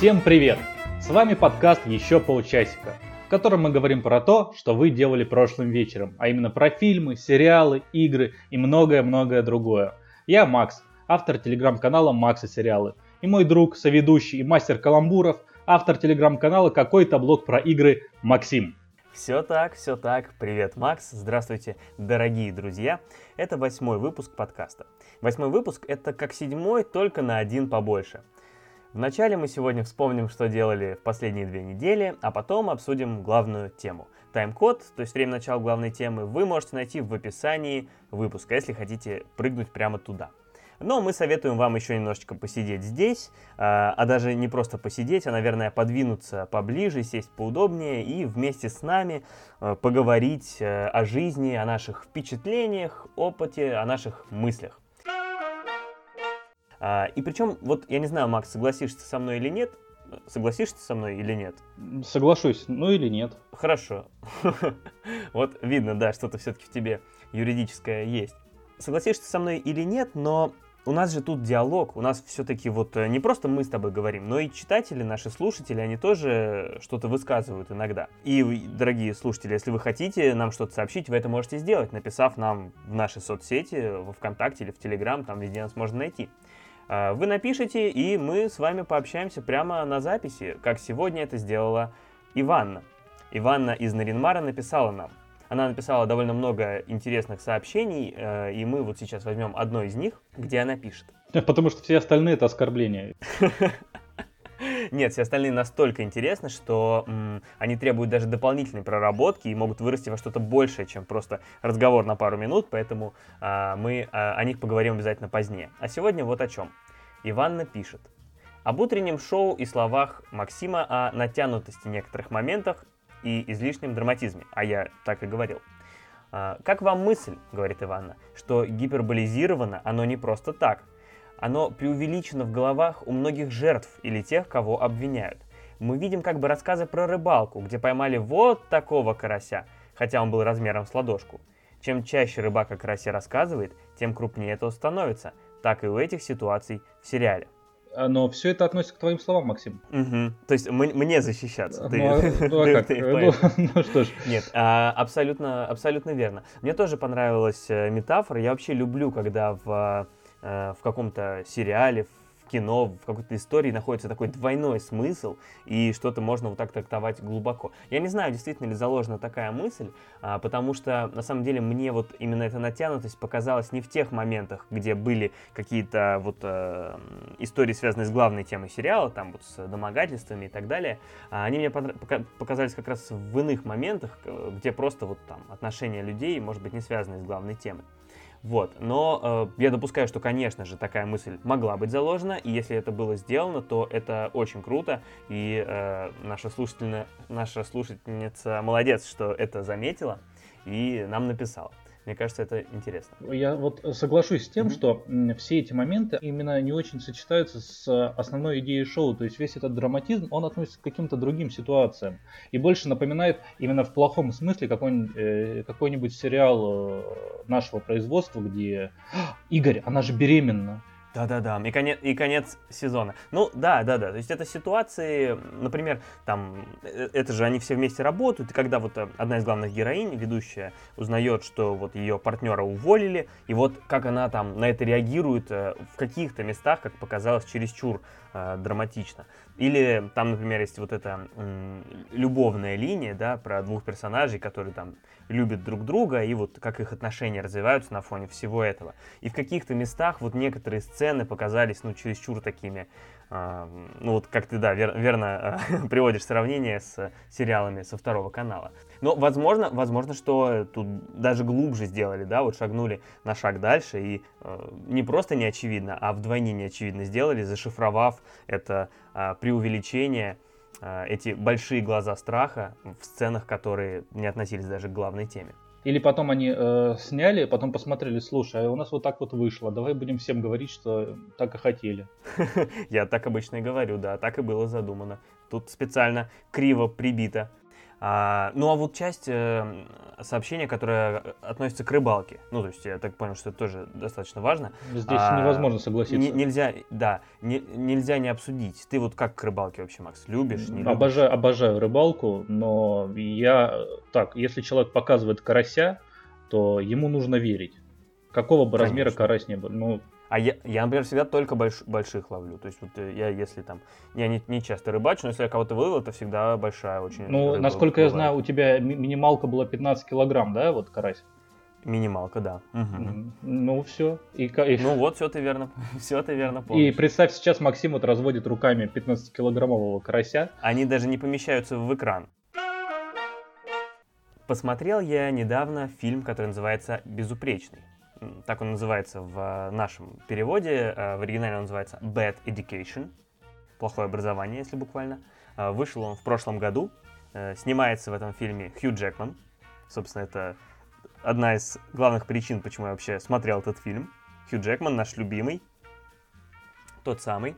Всем привет! С вами подкаст «Еще полчасика», в котором мы говорим про то, что вы делали прошлым вечером, а именно про фильмы, сериалы, игры и многое-многое другое. Я Макс, автор телеграм-канала «Макс и сериалы», и мой друг, соведущий и мастер каламбуров, автор телеграм-канала «Какой-то блог про игры» Максим. Все так, все так. Привет, Макс. Здравствуйте, дорогие друзья. Это восьмой выпуск подкаста. Восьмой выпуск — это как седьмой, только на один побольше. Вначале мы сегодня вспомним, что делали в последние две недели, а потом обсудим главную тему. Тайм-код, то есть время начала главной темы, вы можете найти в описании выпуска, если хотите прыгнуть прямо туда. Но мы советуем вам еще немножечко посидеть здесь, а, а даже не просто посидеть, а, наверное, подвинуться поближе, сесть поудобнее и вместе с нами а, поговорить э, о жизни, о наших впечатлениях, опыте, о наших мыслях. А, и причем, вот я не знаю, Макс, согласишься со мной или нет, Согласишься со мной или нет? Соглашусь, ну или нет. Хорошо. Вот видно, да, что-то все-таки в тебе юридическое есть. Согласишься со мной или нет, но у нас же тут диалог, у нас все-таки вот э, не просто мы с тобой говорим, но и читатели, наши слушатели, они тоже что-то высказывают иногда. И, дорогие слушатели, если вы хотите нам что-то сообщить, вы это можете сделать, написав нам в наши соцсети, во ВКонтакте или в Телеграм, там везде нас можно найти. А, вы напишите, и мы с вами пообщаемся прямо на записи, как сегодня это сделала Иванна. Иванна из Наринмара написала нам. Она написала довольно много интересных сообщений, э, и мы вот сейчас возьмем одно из них, где она пишет. Потому что все остальные это оскорбления. Нет, все остальные настолько интересны, что м, они требуют даже дополнительной проработки и могут вырасти во что-то большее, чем просто разговор на пару минут, поэтому а, мы а, о них поговорим обязательно позднее. А сегодня вот о чем. Иванна пишет. Об утреннем шоу и словах Максима о натянутости некоторых моментах и излишнем драматизме, а я так и говорил. А, «Как вам мысль, — говорит Иванна, — что гиперболизировано оно не просто так. Оно преувеличено в головах у многих жертв или тех, кого обвиняют. Мы видим как бы рассказы про рыбалку, где поймали вот такого карася, хотя он был размером с ладошку. Чем чаще рыбак о карасе рассказывает, тем крупнее это становится. Так и у этих ситуаций в сериале. А, но все это относится к твоим словам, Максим. Угу. То есть мне защищаться. Ну, а, ну, а как? Ну, ну что ж. Нет, а, абсолютно, абсолютно верно. Мне тоже понравилась э, метафора. Я вообще люблю, когда в, в каком-то сериале, кино, в какой-то истории находится такой двойной смысл, и что-то можно вот так трактовать глубоко. Я не знаю, действительно ли заложена такая мысль, а, потому что, на самом деле, мне вот именно эта натянутость показалась не в тех моментах, где были какие-то вот э, истории, связанные с главной темой сериала, там вот с домогательствами и так далее. А они мне показались как раз в иных моментах, где просто вот там отношения людей, может быть, не связаны с главной темой. Вот. Но э, я допускаю, что, конечно же, такая мысль могла быть заложена, и если это было сделано, то это очень круто, и э, наша, слушательница, наша слушательница молодец, что это заметила и нам написала. Мне кажется, это интересно. Я вот соглашусь с тем, mm-hmm. что все эти моменты именно не очень сочетаются с основной идеей шоу. То есть весь этот драматизм, он относится к каким-то другим ситуациям. И больше напоминает именно в плохом смысле какой-нибудь, э, какой-нибудь сериал э, нашего производства, где Игорь, она же беременна. Да-да-да, и конец, и конец сезона. Ну, да-да-да, то есть это ситуации, например, там, э, это же они все вместе работают, и когда вот э, одна из главных героинь, ведущая, узнает, что вот ее партнера уволили, и вот как она там на это реагирует э, в каких-то местах, как показалось, чересчур э, драматично. Или там, например, есть вот эта м, любовная линия, да, про двух персонажей, которые там любят друг друга, и вот как их отношения развиваются на фоне всего этого. И в каких-то местах вот некоторые сцены показались, ну, чересчур такими, э, ну, вот как ты, да, вер, верно э, приводишь сравнение с сериалами со второго канала. Но, возможно, возможно, что тут даже глубже сделали, да, вот шагнули на шаг дальше и э, не просто не очевидно, а вдвойне не очевидно сделали, зашифровав это э, преувеличение, э, эти большие глаза страха в сценах, которые не относились даже к главной теме. Или потом они э, сняли, потом посмотрели, слушай, а у нас вот так вот вышло, давай будем всем говорить, что так и хотели. Я так обычно и говорю, да, так и было задумано. Тут специально криво прибито А, ну а вот часть э, сообщения, которое относится к рыбалке, ну то есть я так понял, что это тоже достаточно важно. Здесь а, невозможно согласиться. Не, нельзя, да, не, нельзя не обсудить. Ты вот как к рыбалке вообще, Макс, любишь? Не любишь? Обожаю, обожаю рыбалку, но я так, если человек показывает карася, то ему нужно верить. Какого бы Конечно. размера карась не был. Ну, а я, я, например, всегда только больш, больших ловлю. То есть вот э, я, если там, я не, не часто рыбачу, но если я кого-то выловил, это всегда большая очень. Ну, насколько бывает. я знаю, у тебя минималка была 15 килограмм, да, вот карась? Минималка, да. Угу. Ну все. И, и... Ну вот, все ты верно, все ты верно помнишь. И представь, сейчас Максим вот разводит руками 15-килограммового карася. Они даже не помещаются в экран. Посмотрел я недавно фильм, который называется «Безупречный» так он называется в э, нашем переводе, э, в оригинале он называется Bad Education, плохое образование, если буквально. Э, вышел он в прошлом году, снимается в этом фильме Хью Джекман, собственно, это одна из главных причин, почему я вообще смотрел этот фильм. Хью Джекман, наш любимый, тот самый.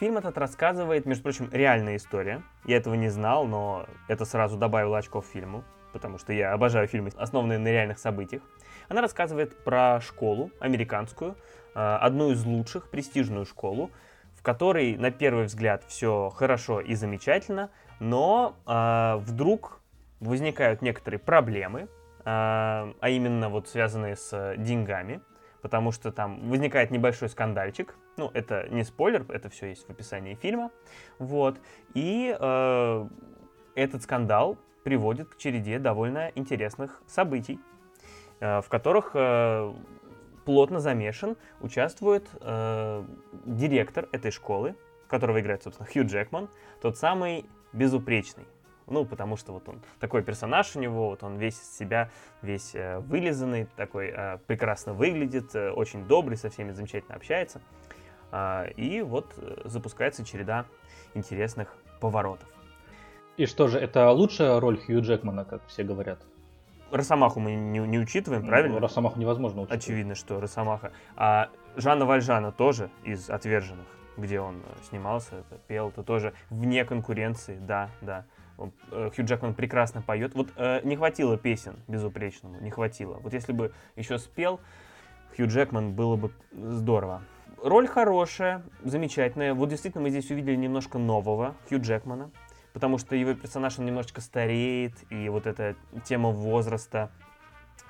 Фильм этот рассказывает, между прочим, реальная история. Я этого не знал, но это сразу добавило очков фильму, потому что я обожаю фильмы, основанные на реальных событиях. Она рассказывает про школу американскую, э, одну из лучших, престижную школу, в которой на первый взгляд все хорошо и замечательно, но э, вдруг возникают некоторые проблемы, э, а именно вот связанные с деньгами, потому что там возникает небольшой скандальчик. Ну, это не спойлер, это все есть в описании фильма. Вот. И э, этот скандал приводит к череде довольно интересных событий. Э, в которых э, плотно замешан, участвует э, директор этой школы, которого играет, собственно, Хью Джекман, тот самый безупречный. Ну, потому что вот он такой персонаж у него, вот он весь из себя, весь э, вылизанный, такой э, прекрасно выглядит, э, очень добрый, со всеми замечательно общается. Э, и вот э, запускается череда интересных поворотов. И что же, это лучшая роль Хью Джекмана, как все говорят? Росомаху мы не, не учитываем, ну, правильно? Росомаху невозможно учитывать. Очевидно, что Росомаха. А Жанна Вальжана тоже из «Отверженных», где он э, снимался, это, пел, это тоже вне конкуренции, да, да. Э, Хью Джекман прекрасно поет. Вот э, не хватило песен безупречному, не хватило. Вот если бы еще спел Хью Джекман, было бы здорово. Роль хорошая, замечательная. Вот действительно мы здесь увидели немножко нового Хью Джекмана потому что его персонаж, он немножечко стареет, и вот эта тема возраста,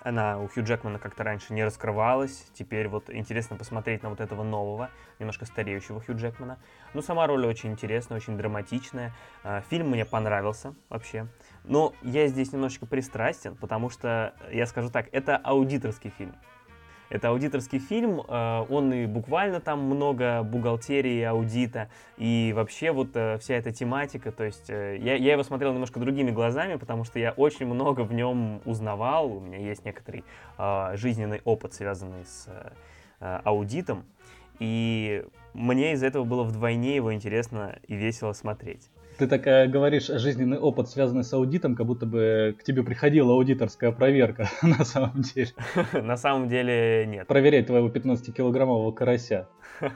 она у Хью Джекмана как-то раньше не раскрывалась. Теперь вот интересно посмотреть на вот этого нового, немножко стареющего Хью Джекмана. Ну, сама роль очень интересная, очень драматичная. А, фильм мне понравился вообще. Но я здесь немножечко пристрастен, потому что, я скажу так, это аудиторский фильм. Это аудиторский фильм, э, он и буквально там много бухгалтерии, аудита, и вообще вот э, вся эта тематика, то есть э, я, я его смотрел немножко другими глазами, потому что я очень много в нем узнавал, у меня есть некоторый жизненный опыт, связанный с аудитом, и мне из этого было вдвойне его интересно и весело смотреть. Ты так э, говоришь, жизненный опыт, связанный с аудитом, как будто бы к тебе приходила аудиторская проверка на самом деле. На самом деле нет. Проверять твоего 15-килограммового карася.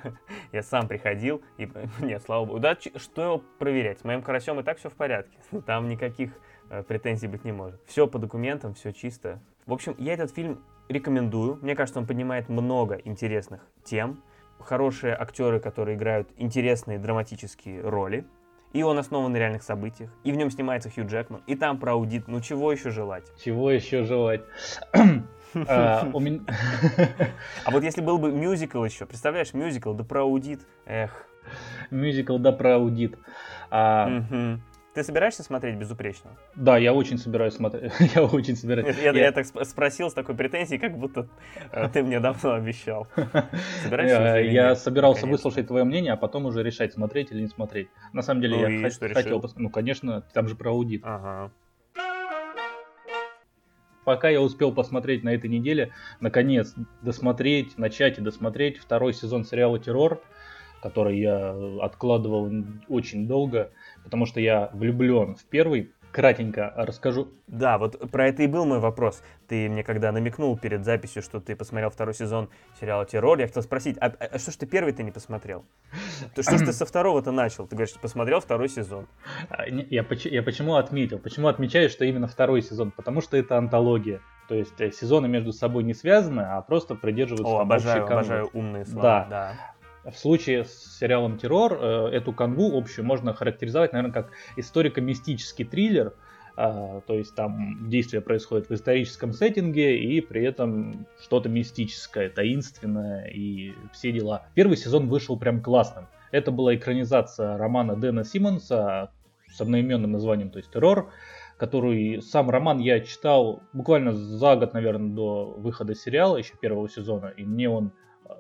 Я сам приходил и... Нет, слава богу. Да, что проверять? С моим карасем и так все в порядке. Там никаких э, претензий быть не может. Все по документам, все чисто. В общем, я этот фильм рекомендую. Мне кажется, он поднимает много интересных тем. Хорошие актеры, которые играют интересные драматические роли. И он основан на реальных событиях. И в нем снимается Хью Джекман. И там про аудит. Ну чего еще желать? Чего еще желать? А, а вот если был бы мюзикл еще, представляешь, мюзикл, да про аудит, эх. Мюзикл, да про аудит. Ты собираешься смотреть безупречного? Да, я очень собираюсь смотреть. я очень собираюсь. Я, я... я так спросил с такой претензией, как будто э, ты мне давно обещал. Собираешься? Я собирался выслушать твое мнение, а потом уже решать, смотреть или не смотреть. На самом деле, ну, я хотел посмотреть. Ну, конечно, там же про аудит. Ага. Пока я успел посмотреть на этой неделе, наконец, досмотреть, начать и досмотреть второй сезон сериала «Террор», который я откладывал очень долго потому что я влюблен в первый кратенько расскажу. Да, вот про это и был мой вопрос. Ты мне когда намекнул перед записью, что ты посмотрел второй сезон сериала «Террор», я хотел спросить, а, а что ж ты первый ты не посмотрел? То что ж ты со второго-то начал? Ты говоришь, посмотрел второй сезон. А, я, я почему отметил? Почему отмечаю, что именно второй сезон? Потому что это антология. То есть э, сезоны между собой не связаны, а просто придерживаются О, обожаю, обожаю умные слова. Да. да. В случае с сериалом «Террор» э, эту канву общую можно характеризовать, наверное, как историко-мистический триллер, а, то есть там действие происходит в историческом сеттинге и при этом что-то мистическое, таинственное и все дела. Первый сезон вышел прям классным. Это была экранизация романа Дэна Симмонса с одноименным названием, то есть «Террор», который сам роман я читал буквально за год, наверное, до выхода сериала, еще первого сезона, и мне он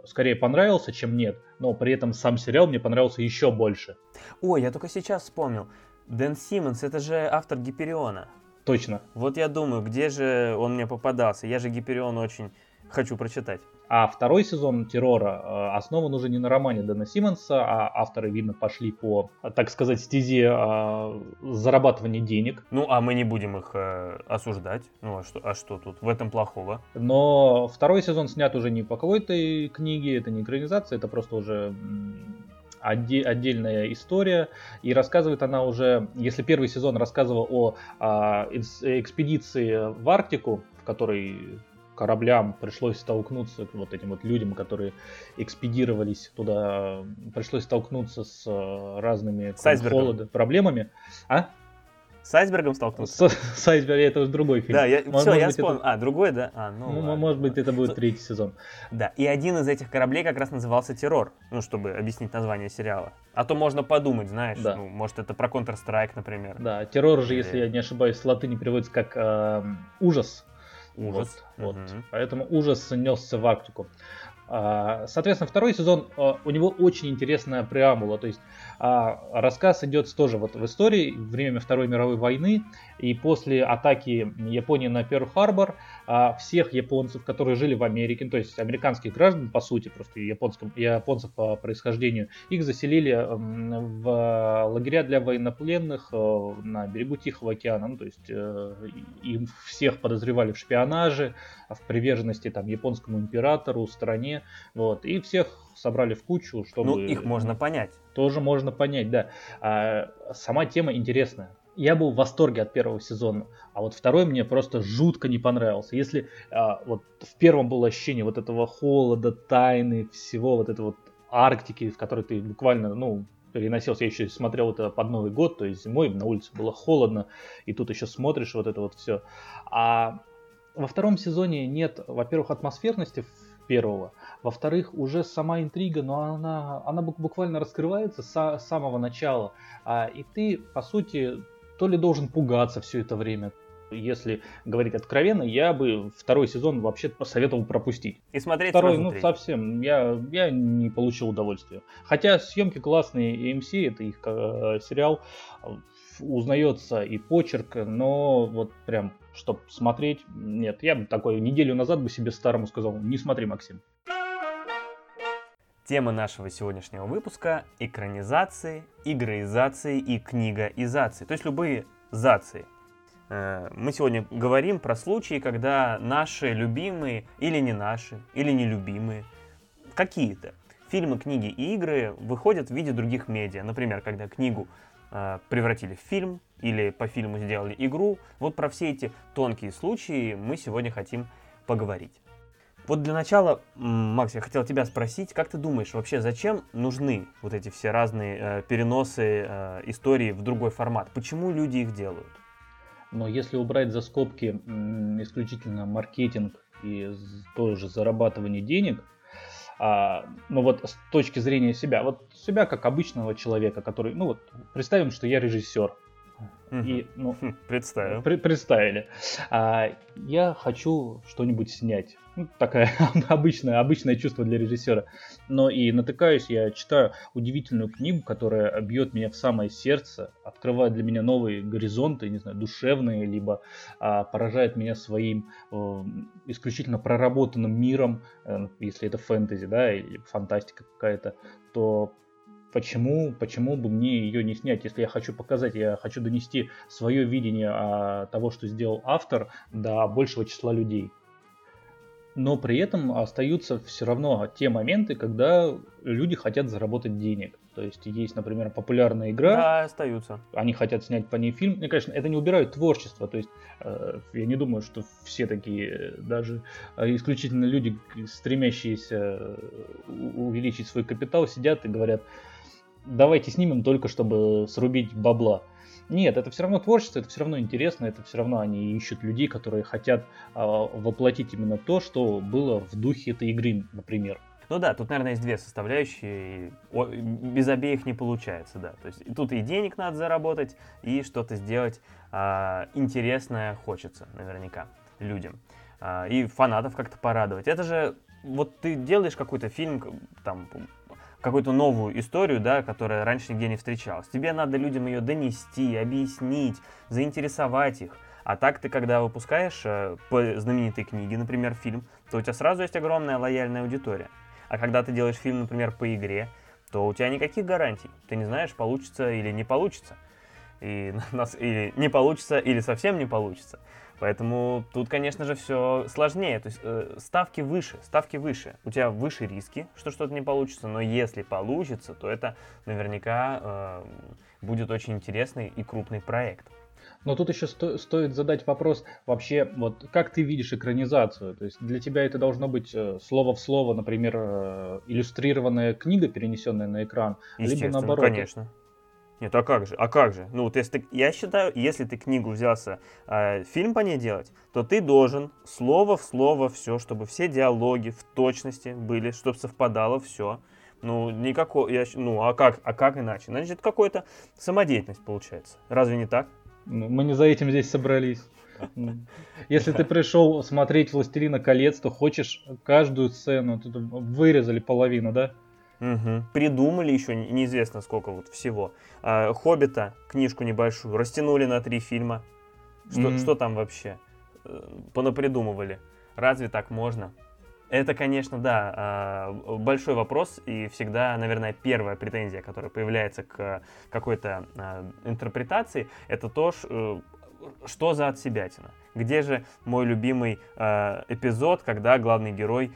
скорее понравился, чем нет, но при этом сам сериал мне понравился еще больше. Ой, я только сейчас вспомнил. Дэн Симмонс, это же автор Гипериона. Точно. Вот я думаю, где же он мне попадался? Я же Гиперион очень хочу прочитать. А второй сезон террора э, основан уже не на романе Дэна Симмонса, а авторы, видно, пошли по, так сказать, стезе э, зарабатывания денег. Ну, а мы не будем их э, осуждать. Ну, а что, а что тут? В этом плохого? Но второй сезон снят уже не по какой-то книге, это не экранизация, это просто уже отдельная история, и рассказывает она уже, если первый сезон рассказывал о а, экспедиции в Арктику, в которой кораблям пришлось столкнуться, вот этим вот людям, которые экспедировались туда, пришлось столкнуться с э, разными с холода, проблемами. А? С айсбергом столкнулся? С, с айсбергом, это уже другой фильм. Да, я, может, все, может я вспомнил. Это... А, другой, да? А, ну, ну может быть, это будет третий сезон. Да, и один из этих кораблей как раз назывался «Террор», ну, чтобы объяснить название сериала. А то можно подумать, знаешь, да. ну, может, это про Counter-Strike, например. Да, «Террор» же, Или... если я не ошибаюсь, с латыни переводится как э, «ужас». Ужас. Вот, угу. вот. Поэтому ужас несся в Арктику. А, соответственно, второй сезон, а, у него очень интересная преамбула, то есть а, рассказ идет тоже вот в истории, время Второй мировой войны, и после атаки Японии на Перл-Харбор всех японцев, которые жили в Америке, то есть американских граждан, по сути, просто японском, японцев по происхождению, их заселили в лагеря для военнопленных на берегу Тихого океана, ну, то есть э, им всех подозревали в шпионаже, в приверженности там японскому императору, стране, вот, и всех собрали в кучу, чтобы... Ну, их можно понять. Тоже можно понять, да. А, сама тема интересная. Я был в восторге от первого сезона, а вот второй мне просто жутко не понравился. Если а, вот в первом было ощущение вот этого холода, тайны, всего вот этого вот Арктики, в которой ты буквально, ну, переносился. Я еще смотрел это под Новый год, то есть зимой на улице было холодно, и тут еще смотришь вот это вот все. А во втором сезоне нет, во-первых, атмосферности первого, во-вторых, уже сама интрига, но она, она буквально раскрывается с самого начала, а, и ты, по сути, то ли должен пугаться все это время, если говорить откровенно, я бы второй сезон вообще посоветовал пропустить. И смотреть Второй, ну, третий. совсем, я, я не получил удовольствия. Хотя съемки классные, AMC, это их э, сериал, узнается и почерк, но вот прям, чтобы смотреть, нет. Я бы такой неделю назад бы себе старому сказал, не смотри, Максим. Тема нашего сегодняшнего выпуска – экранизации, игроизации и книгоизации, то есть любые зации. Э, мы сегодня говорим про случаи, когда наши любимые или не наши, или нелюбимые, какие-то фильмы, книги и игры выходят в виде других медиа. Например, когда книгу Э, превратили в фильм или по фильму сделали игру. Вот про все эти тонкие случаи мы сегодня хотим поговорить. Вот для начала, Макс, я хотел тебя спросить, как ты думаешь, вообще зачем нужны вот эти все разные э, переносы э, истории в другой формат? Почему люди их делают? Но если убрать за скобки м, исключительно маркетинг и тоже зарабатывание денег, а, ну вот с точки зрения себя, вот себя как обычного человека, который, ну вот, представим, что я режиссер, и, ну, хм, Представил. При, представили. А, я хочу что-нибудь снять. Ну, такое обычное, обычное чувство для режиссера. Но и натыкаюсь, я читаю удивительную книгу, которая бьет меня в самое сердце, открывает для меня новые горизонты, не знаю, душевные, либо а, поражает меня своим э, исключительно проработанным миром, э, если это фэнтези, да, или фантастика какая-то, то почему, почему бы мне ее не снять, если я хочу показать, я хочу донести свое видение а, того, что сделал автор, до большего числа людей но при этом остаются все равно те моменты, когда люди хотят заработать денег. То есть есть, например, популярная игра. Да, остаются. Они хотят снять по ней фильм. И, конечно, это не убирает творчество. То есть э, я не думаю, что все такие, даже э, исключительно люди, стремящиеся э, увеличить свой капитал, сидят и говорят, давайте снимем только, чтобы срубить бабла. Нет, это все равно творчество, это все равно интересно, это все равно они ищут людей, которые хотят а, воплотить именно то, что было в духе этой игры, например. Ну да, тут, наверное, есть две составляющие. Без обеих не получается, да. То есть тут и денег надо заработать, и что-то сделать а, интересное хочется, наверняка, людям. А, и фанатов как-то порадовать. Это же вот ты делаешь какой-то фильм, там, какую-то новую историю, да, которая раньше нигде не встречалась. Тебе надо людям ее донести, объяснить, заинтересовать их. А так ты, когда выпускаешь э, по знаменитой книге, например, фильм, то у тебя сразу есть огромная лояльная аудитория. А когда ты делаешь фильм, например, по игре, то у тебя никаких гарантий. Ты не знаешь, получится или не получится. И, нас, или не получится, или совсем не получится. Поэтому тут, конечно же, все сложнее. То есть э, ставки выше, ставки выше. У тебя выше риски, что что-то не получится, но если получится, то это наверняка э, будет очень интересный и крупный проект. Но тут еще сто, стоит задать вопрос вообще, вот как ты видишь экранизацию? То есть для тебя это должно быть э, слово в слово, например, э, иллюстрированная книга, перенесенная на экран, либо наоборот. конечно. Нет, а как же? А как же? Ну вот если ты, я считаю, если ты книгу взялся э, фильм по ней делать, то ты должен слово в слово все, чтобы все диалоги в точности были, чтобы совпадало все. Ну, никакого, я, ну, а как, а как иначе? Значит, какой-то самодеятельность получается. Разве не так? Ну, мы не за этим здесь собрались. Если ты пришел смотреть «Властелина колец», то хочешь каждую сцену, вырезали половину, да? Угу. Придумали еще неизвестно сколько вот всего. А, Хоббита, книжку небольшую, растянули на три фильма. Что, mm что там вообще? Э, понапридумывали. Разве так можно? Это, конечно, да, а, большой вопрос, и всегда, наверное, первая претензия, которая появляется к какой-то а, интерпретации, это то, э, что за отсебятина. Где же мой любимый э, эпизод, когда главный герой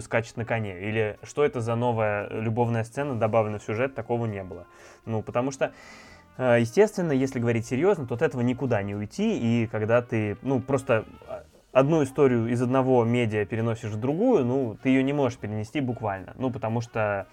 скачет на коне? Или что это за новая любовная сцена, добавлена в сюжет, такого не было. Ну, потому что э, Естественно, если говорить серьезно, то от этого никуда не уйти, и когда ты, ну, просто одну историю из одного медиа переносишь в другую, ну, ты ее не можешь перенести буквально, ну, потому что,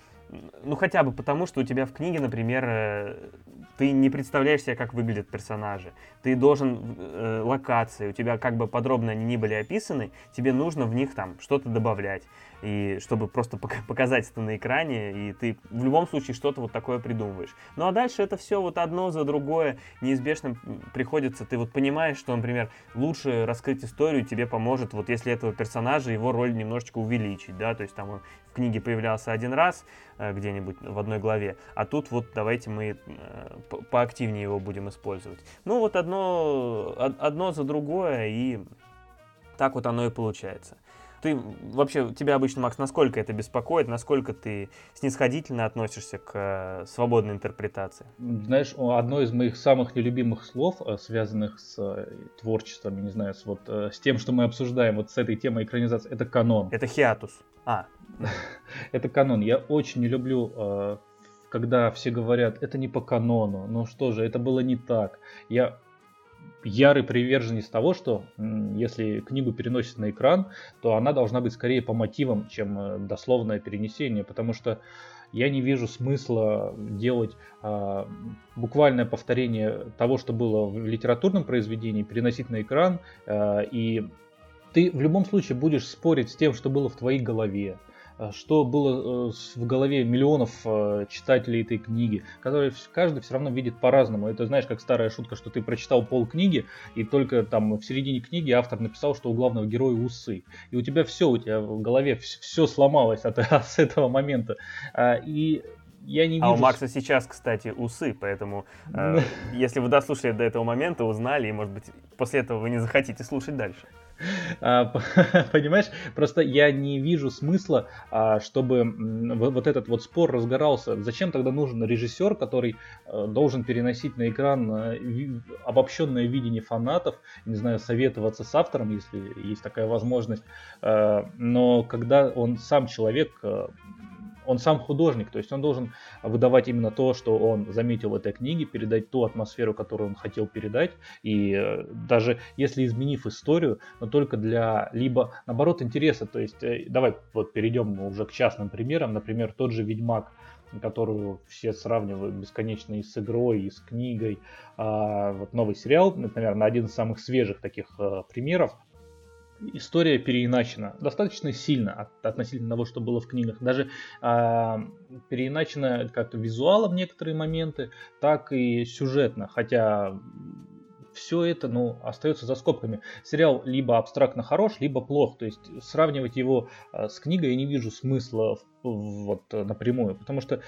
ну, хотя бы потому, что у тебя в книге, например, э, ты не представляешь себе, как выглядят персонажи. Ты должен э, локации, у тебя как бы подробно они ни были описаны, тебе нужно в них там что-то добавлять и чтобы просто показать это на экране, и ты в любом случае что-то вот такое придумываешь. Ну а дальше это все вот одно за другое неизбежно приходится, ты вот понимаешь, что, например, лучше раскрыть историю тебе поможет, вот если этого персонажа, его роль немножечко увеличить, да, то есть там он в книге появлялся один раз где-нибудь в одной главе, а тут вот давайте мы э, поактивнее его будем использовать. Ну вот одно, одно за другое, и так вот оно и получается. Ты вообще, тебя обычно, Макс, насколько это беспокоит, насколько ты снисходительно относишься к э, свободной интерпретации? Знаешь, одно из моих самых нелюбимых слов, э, связанных с э, творчеством, не знаю, с, вот, с тем, что мы обсуждаем, вот с этой темой экранизации, это канон. Это хиатус. А. это канон. Я очень не люблю когда все говорят, это не по канону, ну что же, это было не так. Я ярый приверженец того, что если книгу переносят на экран, то она должна быть скорее по мотивам, чем э, дословное перенесение, потому что я не вижу смысла делать а, буквальное повторение того, что было в литературном произведении, переносить на экран, а, и ты в любом случае будешь спорить с тем, что было в твоей голове. Э, что было э, в голове миллионов э, читателей этой книги, которые каждый все равно видит по-разному. Это знаешь, как старая шутка, что ты прочитал пол книги, и только там в середине книги автор написал, что у главного героя усы. И у тебя все, у тебя в голове все сломалось от, с этого момента. А, и я не вижу... А у Макса сейчас, кстати, усы, поэтому э, если вы дослушали до этого момента, узнали, и, может быть, после этого вы не захотите слушать дальше. А, понимаешь, просто я не вижу смысла, а, чтобы вот этот вот спор разгорался. Зачем тогда нужен режиссер, который э, должен переносить на экран э, обобщенное видение фанатов, не знаю, советоваться с автором, если есть такая возможность. Э, но когда он сам человек он сам художник, то есть он должен выдавать именно то, что он заметил в этой книге, передать ту атмосферу, которую он хотел передать, и э, даже если изменив историю, но только для либо наоборот интереса, то есть э, давай вот перейдем уже к частным примерам, например, тот же Ведьмак, которую все сравнивают бесконечно и с игрой, и с книгой. А, вот новый сериал, наверное, один из самых свежих таких а, примеров история переиначена достаточно сильно от, относительно того, что было в книгах. Даже э, переиначена как визуалом некоторые моменты, так и сюжетно. Хотя все это ну, остается за скобками. Сериал либо абстрактно хорош, либо плох. То есть сравнивать его э, с книгой я не вижу смысла в, вот, напрямую. Потому что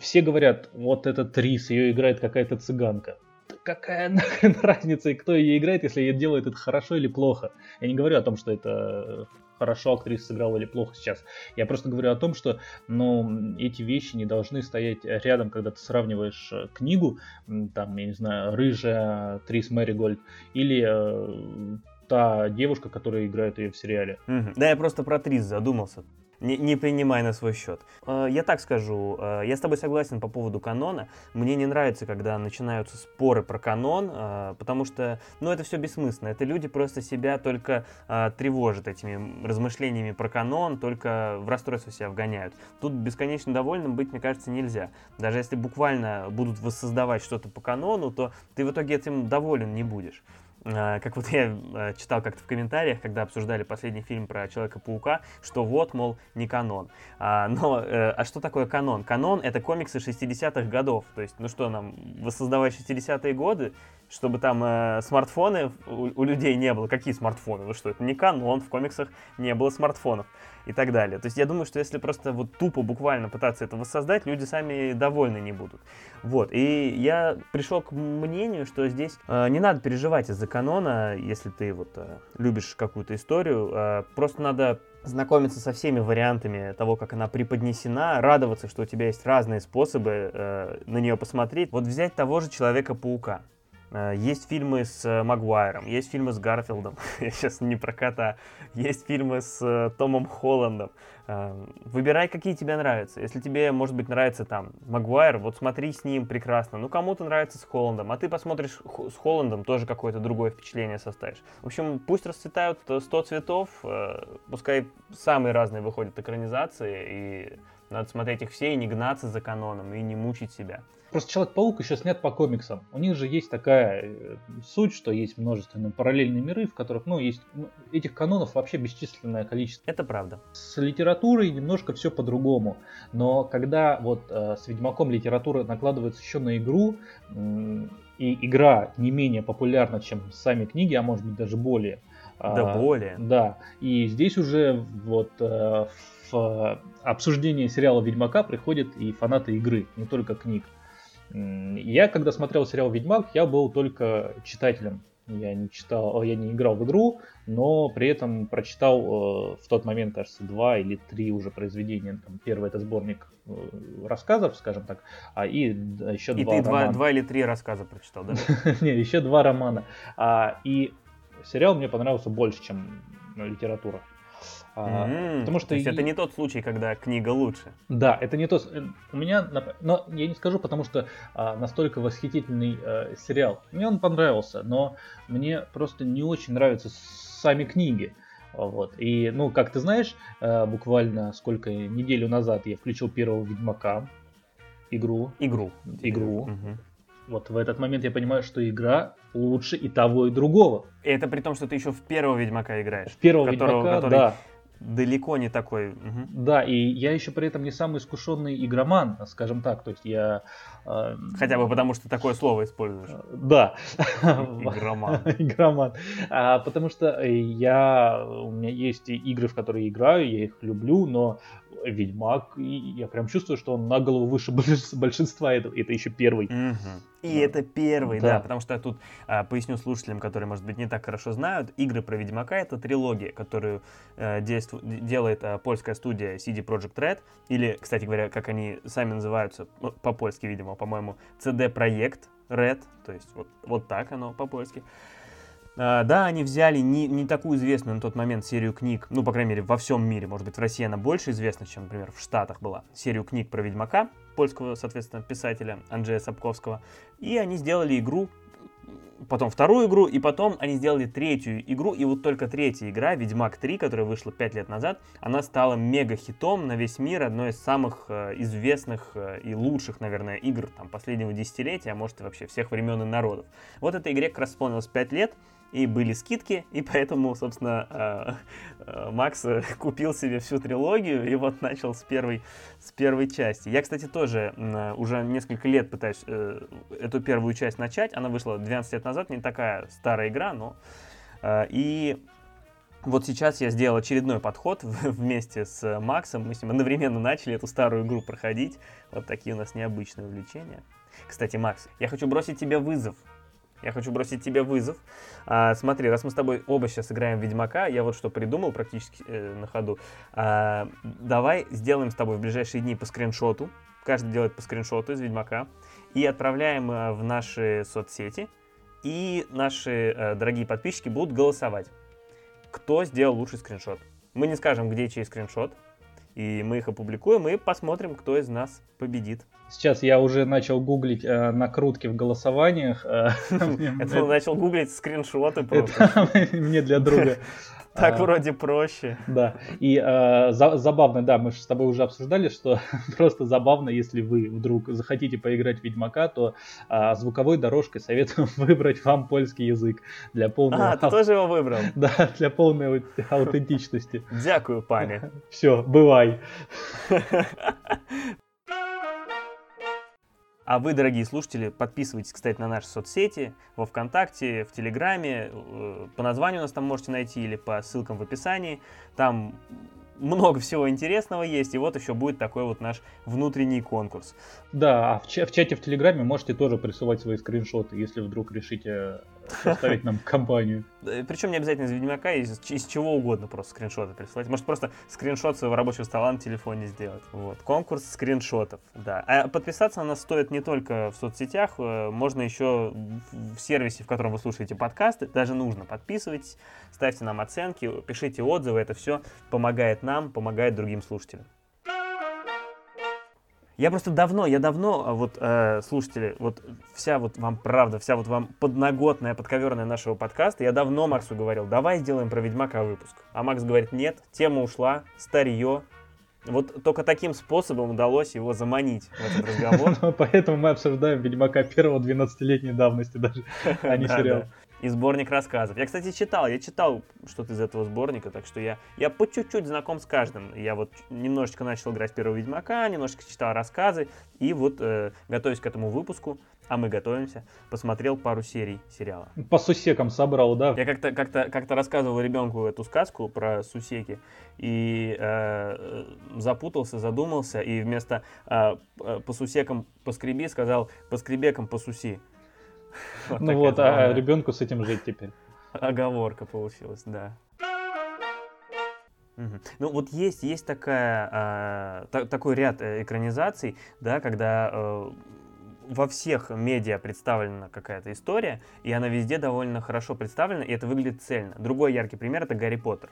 все говорят, вот этот Рис, ее играет какая-то цыганка какая нахрен разница, и кто ее играет, если ее делает это хорошо или плохо. Я не говорю о том, что это хорошо актриса сыграла или плохо сейчас. Я просто говорю о том, что ну, эти вещи не должны стоять рядом, когда ты сравниваешь э, книгу, там, я не знаю, рыжая Трис Мэригольд или э, та девушка, которая играет ее в сериале. Да, я просто про Трис задумался. Не, принимай на свой счет. Э, я так скажу, э, я с тобой согласен по поводу канона. Мне не нравится, когда начинаются споры про канон, э, потому что, ну, это все бессмысленно. Это люди просто себя только тревожат этими размышлениями про канон, только в расстройство себя вгоняют. Тут бесконечно довольным быть, мне кажется, нельзя. Даже если буквально будут воссоздавать что-то по канону, то ты в итоге этим доволен не будешь. А, как вот я а, читал как-то в комментариях, когда обсуждали последний фильм про Человека-паука, что вот, мол, не канон. А, но, э, а что такое канон? Канон — это комиксы 60-х годов. То есть, ну что нам, воссоздавать 60-е годы, чтобы там э, смартфоны у, у людей не было. Какие смартфоны? Ну что, это не канон, в комиксах не было смартфонов и так далее. То есть я думаю, что если просто вот тупо, буквально пытаться это воссоздать, люди сами довольны не будут. Вот, и я пришел к мнению, что здесь э, не надо переживать из-за канона, если ты вот э, любишь какую-то историю, э, просто надо знакомиться со всеми вариантами того, как она преподнесена, радоваться, что у тебя есть разные способы э, на нее посмотреть. Вот взять того же Человека-паука. Э, есть фильмы с э, Магуайром, есть фильмы с Гарфилдом, я сейчас не про кота, есть фильмы с э, Томом Холландом. Выбирай, какие тебе нравятся. Если тебе, может быть, нравится там Магуайр, вот смотри с ним прекрасно. Ну, кому-то нравится с Холландом, а ты посмотришь с Холландом, тоже какое-то другое впечатление составишь. В общем, пусть расцветают 100 цветов, пускай самые разные выходят экранизации, и надо смотреть их все и не гнаться за каноном, и не мучить себя. Просто Человек-паук еще снят по комиксам. У них же есть такая э, суть, что есть множественные параллельные миры, в которых, ну, есть ну, этих канонов вообще бесчисленное количество. Это правда. С литературой немножко все по-другому. Но когда вот э, с Ведьмаком литература накладывается еще на игру, э, и игра не менее популярна, чем сами книги, а может быть даже более. Да а, более. Да. И здесь уже вот э, в обсуждение сериала Ведьмака приходят и фанаты игры, не только книг. Я, когда смотрел сериал Ведьмак, я был только читателем. Я не читал, я не играл в игру, но при этом прочитал э, в тот момент, кажется, два или три уже произведения. Там, первый это сборник э, рассказов, скажем так, а и еще и два. И ты два, два или три рассказа прочитал, да? Не, еще два романа. А, и сериал мне понравился больше, чем литература. Mm-hmm. Потому что то есть и... это не тот случай, когда книга лучше. Да, это не тот. Э, у меня, но я не скажу, потому что а, настолько восхитительный а, сериал. Мне он понравился, но мне просто не очень нравятся сами книги. Вот. И, ну, как ты знаешь, а, буквально сколько неделю назад я включил первого Ведьмака. Игру. Игру. Игру. Угу. Вот в этот момент я понимаю, что игра лучше и того, и другого. И это при том, что ты еще в первого Ведьмака играешь. В первого которого, Ведьмака, который... да далеко не такой. Угу. Да, и я еще при этом не самый искушенный игроман, скажем так. То есть я... Э, Хотя бы потому, что такое слово используешь. Э, да. Игроман. Игроман. А, потому что я... У меня есть игры, в которые играю, я их люблю, но Ведьмак, я прям чувствую, что он на голову выше большинства, это, это еще первый. Угу. И да. это первый, да. да, потому что я тут а, поясню слушателям, которые, может быть, не так хорошо знают, игры про Ведьмака это трилогия, которую а, действу, делает а, польская студия CD Projekt Red, или, кстати говоря, как они сами называются, ну, по-польски, видимо, по-моему, CD Projekt Red, то есть вот, вот так оно по-польски. А, да, они взяли не, не такую известную на тот момент серию книг, ну, по крайней мере, во всем мире, может быть, в России она больше известна, чем, например, в Штатах была, серию книг про Ведьмака, польского, соответственно, писателя Анджея Сапковского. И они сделали игру, потом вторую игру, и потом они сделали третью игру, и вот только третья игра, Ведьмак 3, которая вышла 5 лет назад, она стала мега-хитом на весь мир, одной из самых э, известных э, и лучших, наверное, игр там, последнего десятилетия, а может и вообще всех времен и народов. Вот этой игре как раз исполнилось 5 лет, и были скидки, и поэтому, собственно, э, э, Макс купил себе всю трилогию и вот начал с первой, с первой части. Я, кстати, тоже уже несколько лет пытаюсь э, эту первую часть начать. Она вышла 12 лет назад, не такая старая игра, но... И вот сейчас я сделал очередной подход вместе с Максом. Мы с ним одновременно начали эту старую игру проходить. Вот такие у нас необычные увлечения. Кстати, Макс, я хочу бросить тебе вызов. Я хочу бросить тебе вызов. А, смотри, раз мы с тобой оба сейчас играем в Ведьмака, я вот что придумал практически э, на ходу. А, давай сделаем с тобой в ближайшие дни по скриншоту. Каждый делает по скриншоту из Ведьмака. И отправляем э, в наши соцсети. И наши э, дорогие подписчики будут голосовать. Кто сделал лучший скриншот. Мы не скажем, где чей скриншот. И мы их опубликуем и посмотрим, кто из нас победит. Сейчас я уже начал гуглить э, накрутки в голосованиях. Э, Это начал гуглить скриншоты просто. Мне для друга. Так а, вроде проще. Да. И за, забавно, да, мы же с тобой уже обсуждали, что просто забавно, если вы вдруг захотите поиграть в Ведьмака, то а, звуковой дорожкой советую выбрать вам польский язык для полной... А, ты тоже его выбрал? Да, для полной аутентичности. Дякую, пане. Все, бывай. А вы, дорогие слушатели, подписывайтесь, кстати, на наши соцсети, во Вконтакте, в Телеграме. Э, по названию нас там можете найти или по ссылкам в описании. Там много всего интересного есть, и вот еще будет такой вот наш внутренний конкурс. Да, а в, ча- в чате в Телеграме можете тоже присылать свои скриншоты, если вдруг решите составить нам компанию. Причем не обязательно из Ведьмака, из, из чего угодно просто скриншоты присылать. Может просто скриншот своего рабочего стола на телефоне сделать. Вот. Конкурс скриншотов, да. А подписаться на нас стоит не только в соцсетях, э, можно еще в сервисе, в котором вы слушаете подкасты, даже нужно. Подписывайтесь, ставьте нам оценки, пишите отзывы, это все помогает нам, помогает другим слушателям. Я просто давно, я давно, а, вот, э, слушатели, вот вся вот вам правда, вся вот вам подноготная, подковерная нашего подкаста, я давно Максу говорил, давай сделаем про Ведьмака выпуск. А Макс говорит, нет, тема ушла, старье, вот только таким способом удалось его заманить в этот разговор. Поэтому мы обсуждаем Ведьмака первого 12-летней давности даже, а не сериал и сборник рассказов. Я, кстати, читал, я читал что-то из этого сборника, так что я, я по чуть-чуть знаком с каждым. Я вот немножечко начал играть первого Ведьмака, немножечко читал рассказы, и вот, э, готовясь к этому выпуску, а мы готовимся, посмотрел пару серий сериала. По сусекам собрал, да? Я как-то как -то, как -то рассказывал ребенку эту сказку про сусеки, и э, запутался, задумался, и вместо э, по сусекам поскреби сказал поскребекам посуси. Вот ну вот, а ребенку с этим жить теперь. Оговорка получилась, да. Угу. Ну вот есть, есть такая, э, та, такой ряд э, экранизаций, да, когда э, во всех медиа представлена какая-то история, и она везде довольно хорошо представлена, и это выглядит цельно. Другой яркий пример это Гарри Поттер.